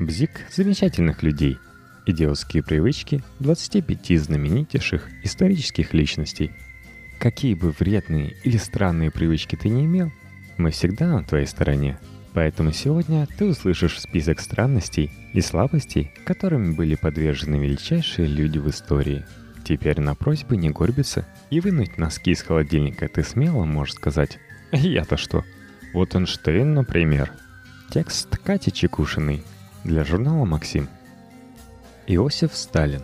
Бзик замечательных людей. Идиотские привычки 25 знаменитейших исторических личностей. Какие бы вредные или странные привычки ты не имел, мы всегда на твоей стороне. Поэтому сегодня ты услышишь список странностей и слабостей, которыми были подвержены величайшие люди в истории. Теперь на просьбы не горбиться и вынуть носки из холодильника ты смело можешь сказать «Я-то что?» Вот Эйнштейн, например. Текст Кати Чекушиной для журнала «Максим». Иосиф Сталин.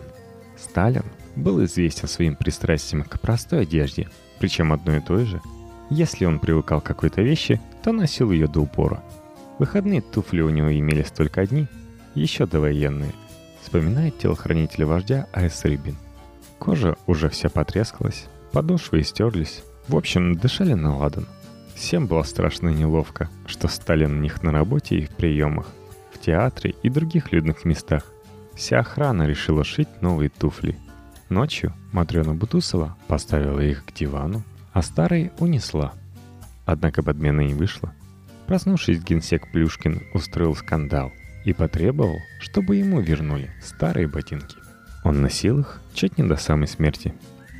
Сталин был известен своим пристрастием к простой одежде, причем одной и той же. Если он привыкал к какой-то вещи, то носил ее до упора. Выходные туфли у него имелись только одни, еще довоенные. Вспоминает телохранитель вождя А.С. Рыбин. Кожа уже вся потрескалась, подошвы истерлись. В общем, дышали на ладан. Всем было страшно неловко, что Сталин у них на работе и в приемах, в театре и других людных местах. Вся охрана решила шить новые туфли. Ночью Матрена Бутусова поставила их к дивану, а старые унесла. Однако подмена не вышла. Проснувшись, генсек Плюшкин устроил скандал и потребовал, чтобы ему вернули старые ботинки. Он носил их чуть не до самой смерти.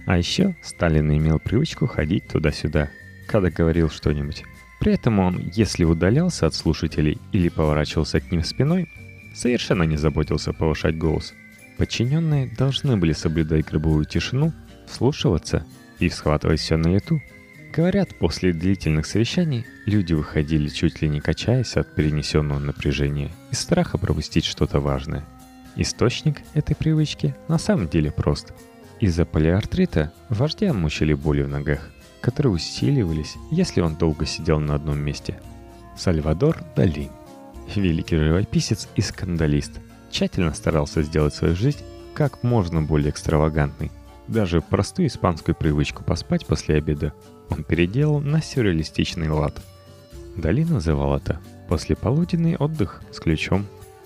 А еще Сталин имел привычку ходить туда-сюда – когда говорил что-нибудь. При этом он, если удалялся от слушателей или поворачивался к ним спиной, совершенно не заботился повышать голос. Подчиненные должны были соблюдать гробовую тишину, вслушиваться и схватывать все на лету. Говорят, после длительных совещаний люди выходили чуть ли не качаясь от перенесенного напряжения из страха пропустить что-то важное. Источник этой привычки на самом деле прост. Из-за полиартрита вождя мучили боли в ногах которые усиливались, если он долго сидел на одном месте. Сальвадор Дали, великий живописец и скандалист, тщательно старался сделать свою жизнь как можно более экстравагантной. Даже простую испанскую привычку поспать после обеда он переделал на сюрреалистичный лад. Дали называл это «послеполуденный отдых с ключом»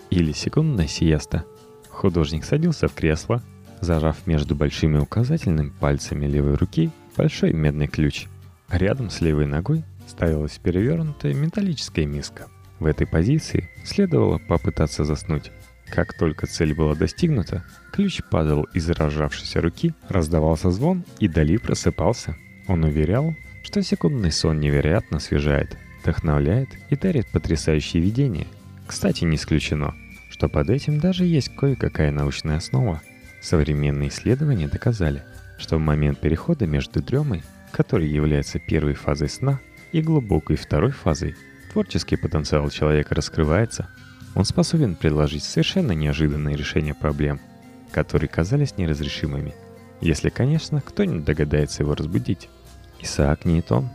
или «секундная сиеста». Художник садился в кресло, зажав между большими указательными пальцами левой руки большой медный ключ. Рядом с левой ногой ставилась перевернутая металлическая миска. В этой позиции следовало попытаться заснуть. Как только цель была достигнута, ключ падал из разжавшейся руки, раздавался звон, и Дали просыпался. Он уверял, что секундный сон невероятно освежает, вдохновляет и дарит потрясающие видения. Кстати, не исключено, что под этим даже есть кое-какая научная основа. Современные исследования доказали, что в момент перехода между дремой, который является первой фазой сна, и глубокой второй фазой, творческий потенциал человека раскрывается. Он способен предложить совершенно неожиданные решения проблем, которые казались неразрешимыми, если, конечно, кто-нибудь догадается его разбудить. Исаак Ньютон.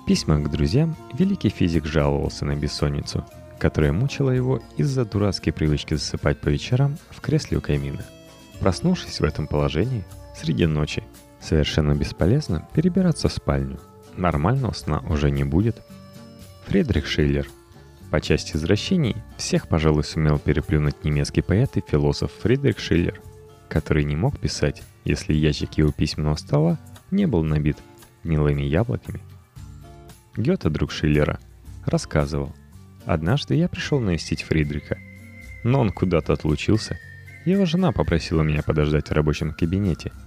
В письмах к друзьям великий физик жаловался на бессонницу, которая мучила его из-за дурацкой привычки засыпать по вечерам в кресле у камина. Проснувшись в этом положении, среди ночи. Совершенно бесполезно перебираться в спальню. Нормального сна уже не будет. Фридрих Шиллер. По части извращений всех, пожалуй, сумел переплюнуть немецкий поэт и философ Фридрих Шиллер, который не мог писать, если ящик его письменного стола не был набит гнилыми яблоками. Гёте, друг Шиллера, рассказывал. Однажды я пришел навестить Фридриха, но он куда-то отлучился. Его жена попросила меня подождать в рабочем кабинете –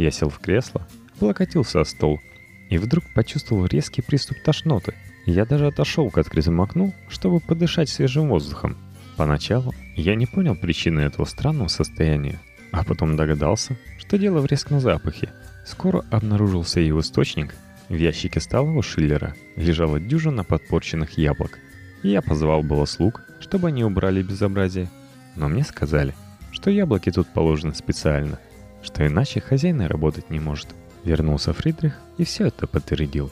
я сел в кресло, облокотился о стол и вдруг почувствовал резкий приступ тошноты. Я даже отошел к открытому окну, чтобы подышать свежим воздухом. Поначалу я не понял причины этого странного состояния, а потом догадался, что дело в резком запахе. Скоро обнаружился его источник. В ящике у Шиллера лежала дюжина подпорченных яблок. Я позвал было слуг, чтобы они убрали безобразие, но мне сказали, что яблоки тут положены специально – что иначе хозяин работать не может. Вернулся Фридрих и все это подтвердил.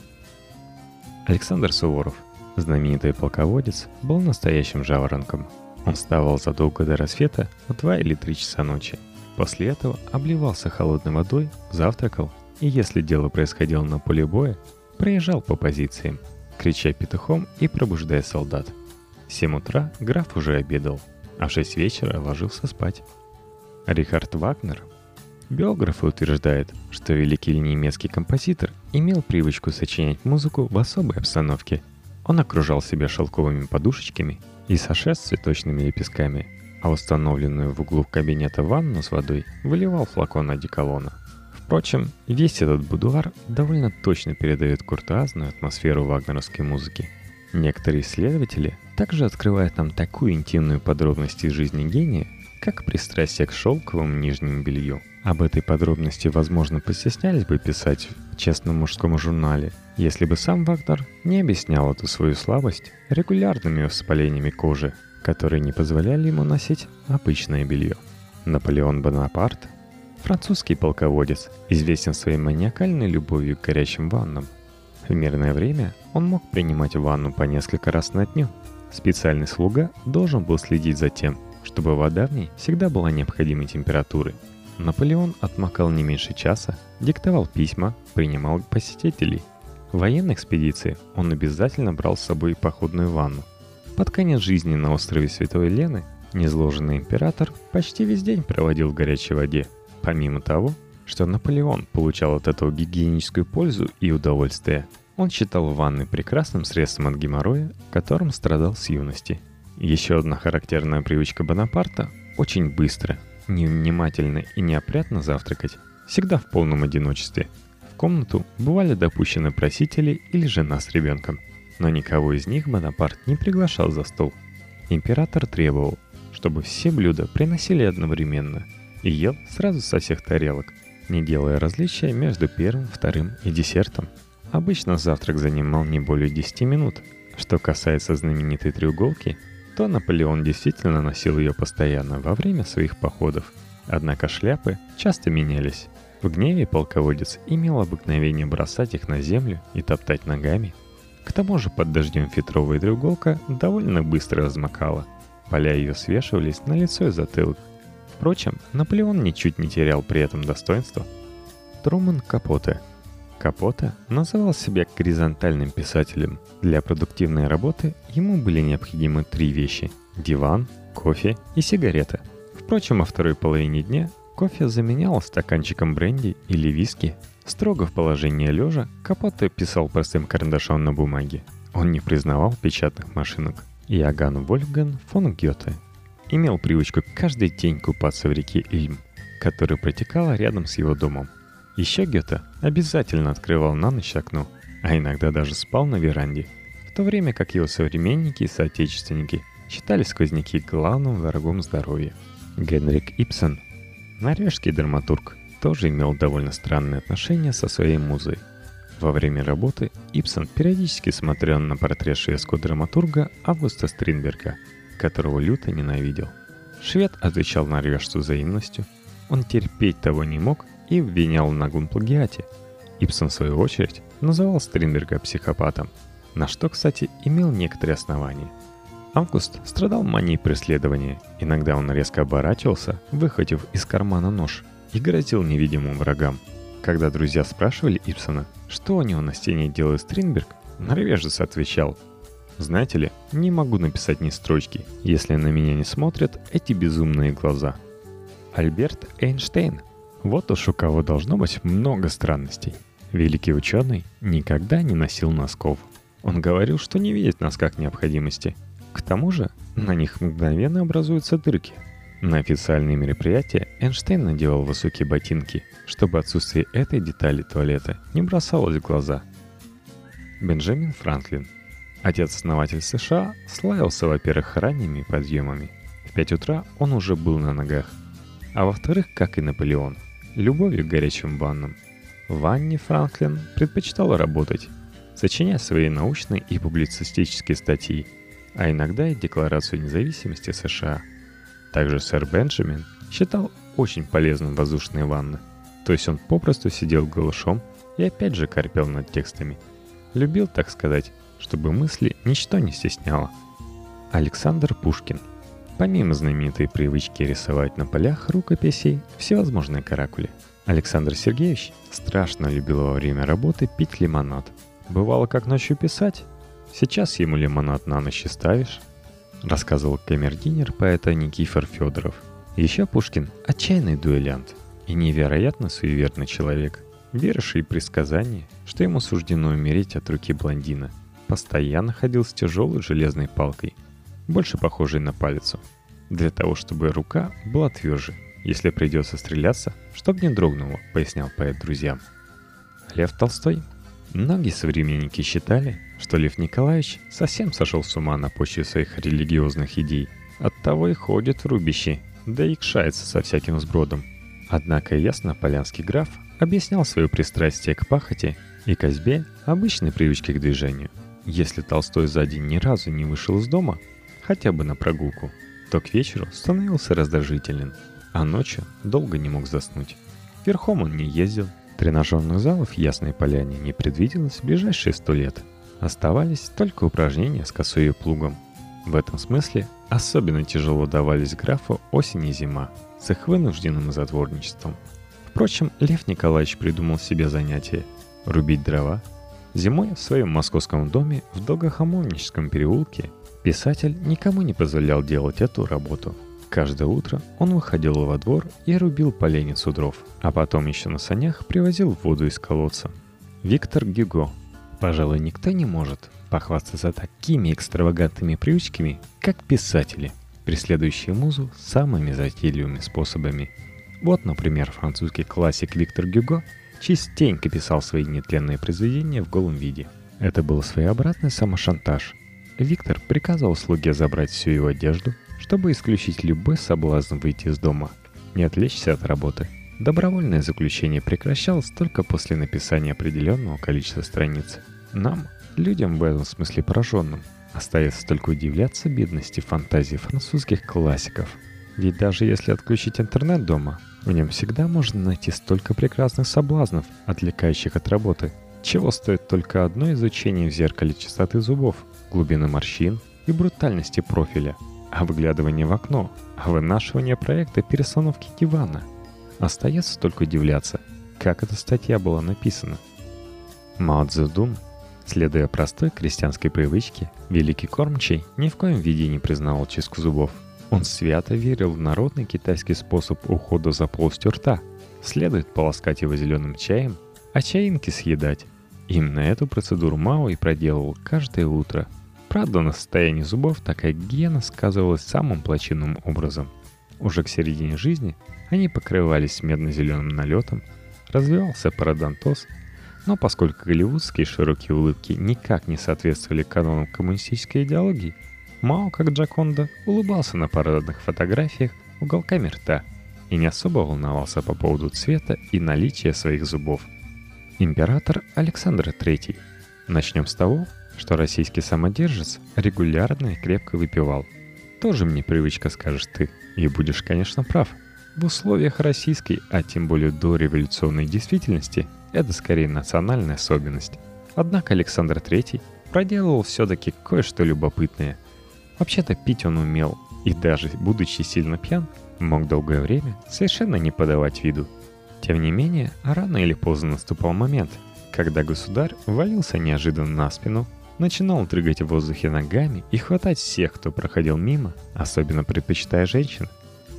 Александр Суворов, знаменитый полководец, был настоящим жаворонком. Он вставал задолго до рассвета в 2 или 3 часа ночи. После этого обливался холодной водой, завтракал и, если дело происходило на поле боя, проезжал по позициям, крича петухом и пробуждая солдат. В 7 утра граф уже обедал, а в 6 вечера ложился спать. Рихард Вагнер Биографы утверждают, что великий немецкий композитор имел привычку сочинять музыку в особой обстановке. Он окружал себя шелковыми подушечками и саше с цветочными лепестками, а установленную в углу кабинета ванну с водой выливал флакон одеколона. Впрочем, весь этот будуар довольно точно передает куртуазную атмосферу вагнеровской музыки. Некоторые исследователи также открывают нам такую интимную подробность из жизни гения, как пристрастие к шелковому нижнему белью. Об этой подробности, возможно, постеснялись бы писать в честном мужском журнале, если бы сам Вагнер не объяснял эту свою слабость регулярными воспалениями кожи, которые не позволяли ему носить обычное белье. Наполеон Бонапарт, французский полководец, известен своей маниакальной любовью к горячим ваннам. В мирное время он мог принимать ванну по несколько раз на дню. Специальный слуга должен был следить за тем, чтобы вода в ней всегда была необходимой температуры. Наполеон отмокал не меньше часа, диктовал письма, принимал посетителей. В военной экспедиции он обязательно брал с собой походную ванну. Под конец жизни на острове Святой Лены незложенный император почти весь день проводил в горячей воде. Помимо того, что Наполеон получал от этого гигиеническую пользу и удовольствие, он считал ванны прекрасным средством от геморроя, которым страдал с юности – еще одна характерная привычка Бонапарта – очень быстро, невнимательно и неопрятно завтракать, всегда в полном одиночестве. В комнату бывали допущены просители или жена с ребенком, но никого из них Бонапарт не приглашал за стол. Император требовал, чтобы все блюда приносили одновременно и ел сразу со всех тарелок, не делая различия между первым, вторым и десертом. Обычно завтрак занимал не более 10 минут. Что касается знаменитой треуголки – то Наполеон действительно носил ее постоянно во время своих походов. Однако шляпы часто менялись. В гневе полководец имел обыкновение бросать их на землю и топтать ногами. К тому же под дождем фетровая треуголка довольно быстро размокала. Поля ее свешивались на лицо и затылок. Впрочем, Наполеон ничуть не терял при этом достоинства. Труман Капоте – Капота называл себя горизонтальным писателем. Для продуктивной работы ему были необходимы три вещи – диван, кофе и сигарета. Впрочем, во второй половине дня кофе заменял стаканчиком бренди или виски. Строго в положении лежа Капота писал простым карандашом на бумаге. Он не признавал печатных машинок. Иоганн Вольфган фон Гёте имел привычку каждый день купаться в реке Ильм, которая протекала рядом с его домом. Еще Гёте обязательно открывал на ночь окно, а иногда даже спал на веранде, в то время как его современники и соотечественники считали сквозняки главным врагом здоровья. Генрик Ипсон, норвежский драматург, тоже имел довольно странные отношения со своей музой. Во время работы Ипсон периодически смотрел на портрет шведского драматурга Августа Стринберга, которого люто ненавидел. Швед отвечал норвежцу взаимностью, он терпеть того не мог и обвинял в наглом плагиате. Ипсон, в свою очередь, называл Стринберга психопатом, на что, кстати, имел некоторые основания. Август страдал манией преследования. Иногда он резко оборачивался, выхватив из кармана нож, и грозил невидимым врагам. Когда друзья спрашивали Ипсона, что у него на стене делает Стринберг, норвежец отвечал «Знаете ли, не могу написать ни строчки, если на меня не смотрят эти безумные глаза». Альберт Эйнштейн вот уж у кого должно быть много странностей. Великий ученый никогда не носил носков. Он говорил, что не видит в носках необходимости. К тому же на них мгновенно образуются дырки. На официальные мероприятия Эйнштейн надевал высокие ботинки, чтобы отсутствие этой детали туалета не бросалось в глаза. Бенджамин Франклин, отец-основатель США, славился, во-первых, ранними подъемами. В 5 утра он уже был на ногах. А во-вторых, как и Наполеон – любовью к горячим ваннам. В ванне Франклин предпочитал работать, сочиняя свои научные и публицистические статьи, а иногда и Декларацию независимости США. Также сэр Бенджамин считал очень полезным воздушные ванны, то есть он попросту сидел голышом и опять же корпел над текстами. Любил, так сказать, чтобы мысли ничто не стесняло. Александр Пушкин – Помимо знаменитой привычки рисовать на полях рукописей всевозможные каракули, Александр Сергеевич страшно любил во время работы пить лимонад. Бывало, как ночью писать. Сейчас ему лимонад на ночь ставишь, рассказывал камердинер поэта Никифор Федоров. Еще Пушкин – отчаянный дуэлянт и невероятно суеверный человек, веривший предсказания, что ему суждено умереть от руки блондина. Постоянно ходил с тяжелой железной палкой – больше похожей на палицу. Для того, чтобы рука была тверже, если придется стреляться, чтобы не дрогнуло, пояснял поэт друзьям. Лев Толстой. Многие современники считали, что Лев Николаевич совсем сошел с ума на почве своих религиозных идей. Оттого и ходит в рубище, да и кшается со всяким сбродом. Однако ясно полянский граф объяснял свое пристрастие к пахоте и козьбе обычной привычки к движению. Если Толстой за день ни разу не вышел из дома, хотя бы на прогулку, то к вечеру становился раздражителен, а ночью долго не мог заснуть. Верхом он не ездил, тренажерных залов в Ясной Поляне не предвиделось в ближайшие сто лет. Оставались только упражнения с косой и плугом. В этом смысле особенно тяжело давались графу осень и зима с их вынужденным затворничеством. Впрочем, Лев Николаевич придумал себе занятие – рубить дрова. Зимой в своем московском доме в Долгохомольническом переулке писатель никому не позволял делать эту работу – Каждое утро он выходил во двор и рубил поленницу дров, а потом еще на санях привозил воду из колодца. Виктор Гюго. Пожалуй, никто не может похвастаться такими экстравагантными привычками, как писатели, преследующие музу самыми затейливыми способами. Вот, например, французский классик Виктор Гюго частенько писал свои нетленные произведения в голом виде. Это был своеобразный самошантаж. Виктор приказывал слуге забрать всю его одежду, чтобы исключить любой соблазн выйти из дома, не отвлечься от работы. Добровольное заключение прекращалось только после написания определенного количества страниц. Нам, людям в этом смысле пораженным, остается только удивляться бедности фантазии французских классиков. Ведь даже если отключить интернет дома, в нем всегда можно найти столько прекрасных соблазнов, отвлекающих от работы. Чего стоит только одно изучение в зеркале чистоты зубов, глубины морщин и брутальности профиля – а выглядывание в окно, а вынашивание проекта перестановки дивана. Остается только удивляться, как эта статья была написана. Мао Цзэдун, следуя простой крестьянской привычке, великий кормчий ни в коем виде не признавал чистку зубов. Он свято верил в народный китайский способ ухода за полостью рта. Следует полоскать его зеленым чаем, а чаинки съедать. Именно эту процедуру Мао и проделывал каждое утро – Правда, на состоянии зубов такая гигиена сказывалась самым плачевным образом. Уже к середине жизни они покрывались медно-зеленым налетом, развивался пародонтоз, но поскольку голливудские широкие улыбки никак не соответствовали канонам коммунистической идеологии, Мао, как Джаконда, улыбался на парадных фотографиях уголками рта и не особо волновался по поводу цвета и наличия своих зубов. Император Александр III. Начнем с того, что российский самодержец регулярно и крепко выпивал. Тоже мне привычка, скажешь ты, и будешь, конечно, прав. В условиях российской, а тем более до революционной действительности, это скорее национальная особенность. Однако Александр III проделывал все-таки кое-что любопытное. Вообще-то пить он умел, и даже будучи сильно пьян, мог долгое время совершенно не подавать виду. Тем не менее, рано или поздно наступал момент, когда государь валился неожиданно на спину, начинал дрыгать в воздухе ногами и хватать всех, кто проходил мимо, особенно предпочитая женщин.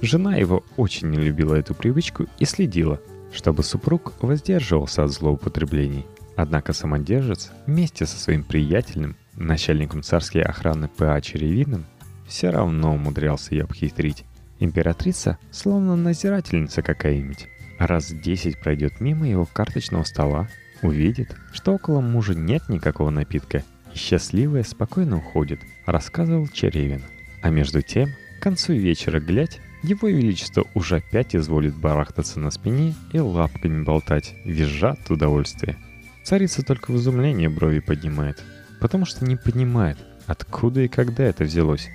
Жена его очень не любила эту привычку и следила, чтобы супруг воздерживался от злоупотреблений. Однако самодержец вместе со своим приятелем, начальником царской охраны П.А. Черевиным, все равно умудрялся ее обхитрить. Императрица словно назирательница какая-нибудь. Раз десять пройдет мимо его карточного стола, увидит, что около мужа нет никакого напитка счастливая спокойно уходит, рассказывал Черевин. А между тем, к концу вечера глядь, его Величество уже опять изволит барахтаться на спине и лапками болтать, визжа от удовольствия. Царица только в изумлении брови поднимает, потому что не понимает, откуда и когда это взялось.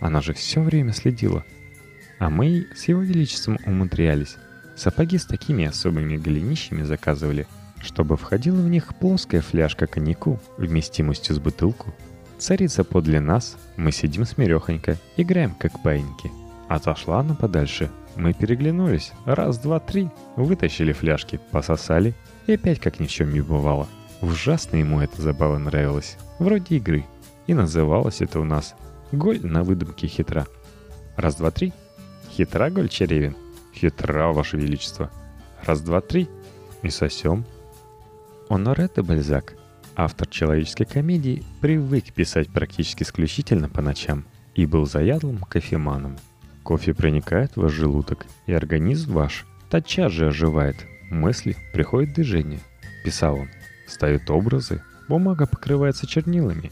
Она же все время следила. А мы с его величеством умудрялись. Сапоги с такими особыми голенищами заказывали – чтобы входила в них плоская фляжка коньяку вместимостью с бутылку. Царица подле нас, мы сидим смирехонько, играем как паиньки. Отошла она подальше, мы переглянулись, раз, два, три, вытащили фляжки, пососали, и опять как ни в чем не бывало. Ужасно ему эта забава нравилась, вроде игры. И называлось это у нас «Голь на выдумке хитра». Раз, два, три. Хитра голь Черевин? Хитра, Ваше Величество. Раз, два, три. И сосем. Оноре де Бальзак, автор человеческой комедии, привык писать практически исключительно по ночам. и был заядлым кофеманом. Кофе проникает в ваш желудок, и организм ваш тотчас же оживает. Мысли приходят движение. Писал он. Ставит образы, бумага покрывается чернилами.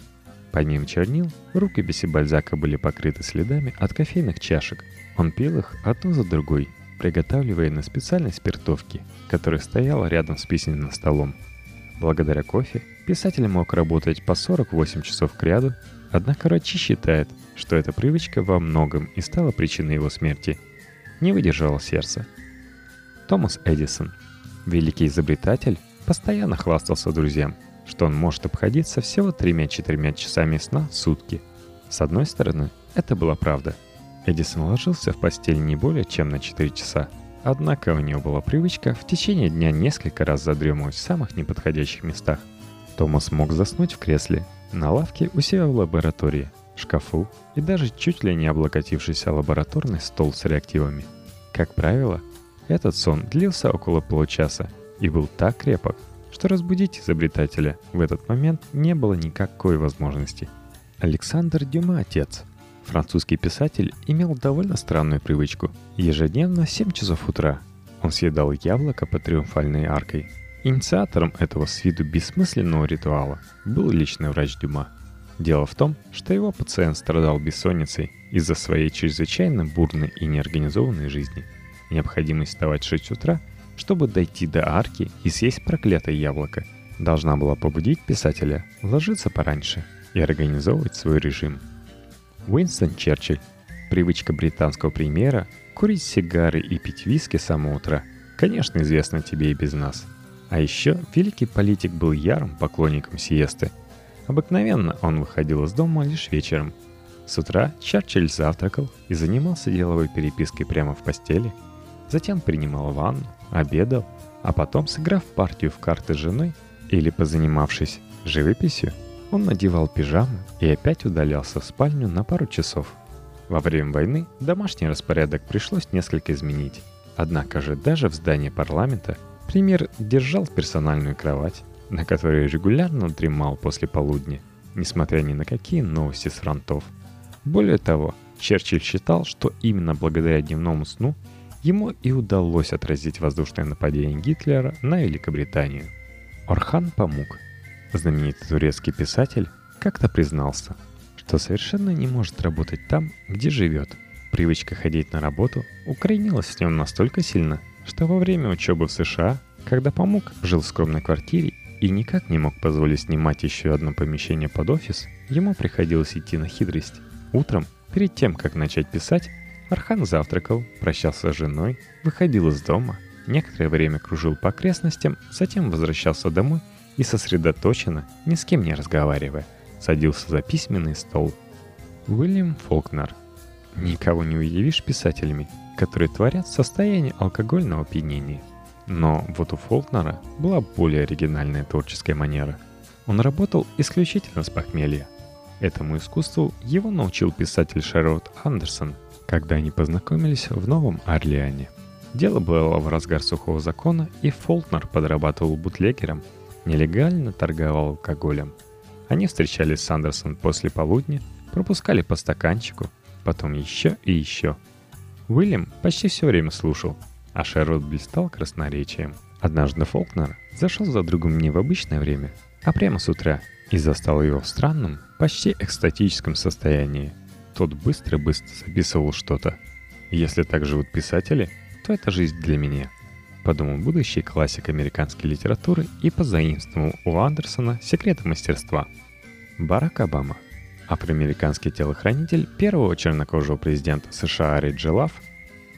Помимо чернил, рукописи Бальзака были покрыты следами от кофейных чашек. Он пил их одну за другой, приготавливая на специальной спиртовке, которая стояла рядом с письменным столом. Благодаря кофе писатель мог работать по 48 часов к ряду, однако Рачи считает, что эта привычка во многом и стала причиной его смерти. Не выдержало сердце. Томас Эдисон, великий изобретатель, постоянно хвастался друзьям, что он может обходиться всего тремя-четырьмя часами сна в сутки. С одной стороны, это была правда. Эдисон ложился в постель не более чем на 4 часа, однако у него была привычка в течение дня несколько раз задремывать в самых неподходящих местах. Томас мог заснуть в кресле, на лавке у себя в лаборатории, шкафу и даже чуть ли не облокотившийся лабораторный стол с реактивами. Как правило, этот сон длился около получаса и был так крепок, что разбудить изобретателя в этот момент не было никакой возможности. Александр Дюма, отец, французский писатель, имел довольно странную привычку. Ежедневно в 7 часов утра он съедал яблоко по триумфальной аркой. Инициатором этого с виду бессмысленного ритуала был личный врач Дюма – Дело в том, что его пациент страдал бессонницей из-за своей чрезвычайно бурной и неорганизованной жизни. Необходимость вставать в 6 утра, чтобы дойти до арки и съесть проклятое яблоко, должна была побудить писателя ложиться пораньше и организовывать свой режим. Уинстон Черчилль. Привычка британского премьера курить сигары и пить виски с самого утра, конечно, известна тебе и без нас. А еще великий политик был ярым поклонником сиесты – Обыкновенно он выходил из дома лишь вечером. С утра Черчилль завтракал и занимался деловой перепиской прямо в постели. Затем принимал ванну, обедал, а потом, сыграв партию в карты с женой или позанимавшись живописью, он надевал пижаму и опять удалялся в спальню на пару часов. Во время войны домашний распорядок пришлось несколько изменить. Однако же даже в здании парламента премьер держал персональную кровать, на которой регулярно дремал после полудня, несмотря ни на какие новости с фронтов. Более того, Черчилль считал, что именно благодаря дневному сну ему и удалось отразить воздушное нападение Гитлера на Великобританию. Орхан Памук, знаменитый турецкий писатель, как-то признался, что совершенно не может работать там, где живет. Привычка ходить на работу укоренилась в нем настолько сильно, что во время учебы в США, когда Памук жил в скромной квартире и никак не мог позволить снимать еще одно помещение под офис, ему приходилось идти на хитрость. Утром, перед тем, как начать писать, Архан завтракал, прощался с женой, выходил из дома, некоторое время кружил по окрестностям, затем возвращался домой и сосредоточенно, ни с кем не разговаривая, садился за письменный стол. Уильям Фолкнер. Никого не удивишь писателями, которые творят состояние алкогольного опьянения. Но вот у Фолкнера была более оригинальная творческая манера. Он работал исключительно с похмелья. Этому искусству его научил писатель Шерлот Андерсон, когда они познакомились в Новом Орлеане. Дело было в разгар сухого закона, и Фолкнер подрабатывал бутлегером, нелегально торговал алкоголем. Они встречались с Андерсон после полудня, пропускали по стаканчику, потом еще и еще. Уильям почти все время слушал – а Шервуд блистал красноречием. Однажды Фолкнер зашел за другом не в обычное время, а прямо с утра, и застал его в странном, почти экстатическом состоянии. Тот быстро-быстро записывал что-то. Если так живут писатели, то это жизнь для меня. Подумал будущий классик американской литературы и позаимствовал у Андерсона секреты мастерства. Барак Обама, афроамериканский телохранитель первого чернокожего президента США Риджи Лав,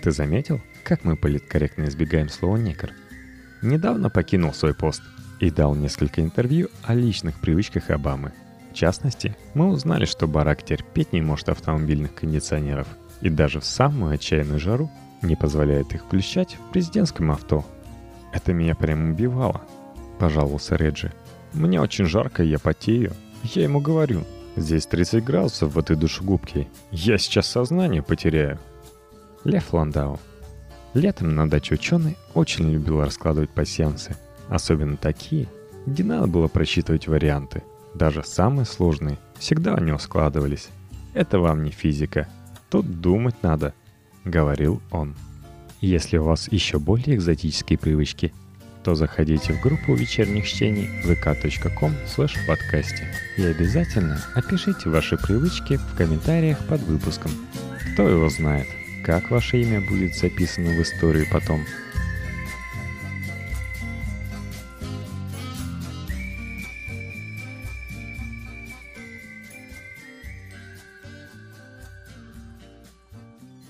ты заметил, как мы политкорректно избегаем слова «негр», недавно покинул свой пост и дал несколько интервью о личных привычках Обамы. В частности, мы узнали, что Барак терпеть не может автомобильных кондиционеров и даже в самую отчаянную жару не позволяет их включать в президентском авто. «Это меня прямо убивало», — пожаловался Реджи. «Мне очень жарко, я потею. Я ему говорю, здесь 30 градусов в этой душегубке. Я сейчас сознание потеряю». Лев Ландау Летом на даче ученый очень любил раскладывать пассиансы, особенно такие, где надо было просчитывать варианты. Даже самые сложные всегда у него складывались. Это вам не физика. Тут думать надо, говорил он. Если у вас еще более экзотические привычки, то заходите в группу вечерних чтений vk.com подкасте и обязательно опишите ваши привычки в комментариях под выпуском. Кто его знает, как ваше имя будет записано в историю потом –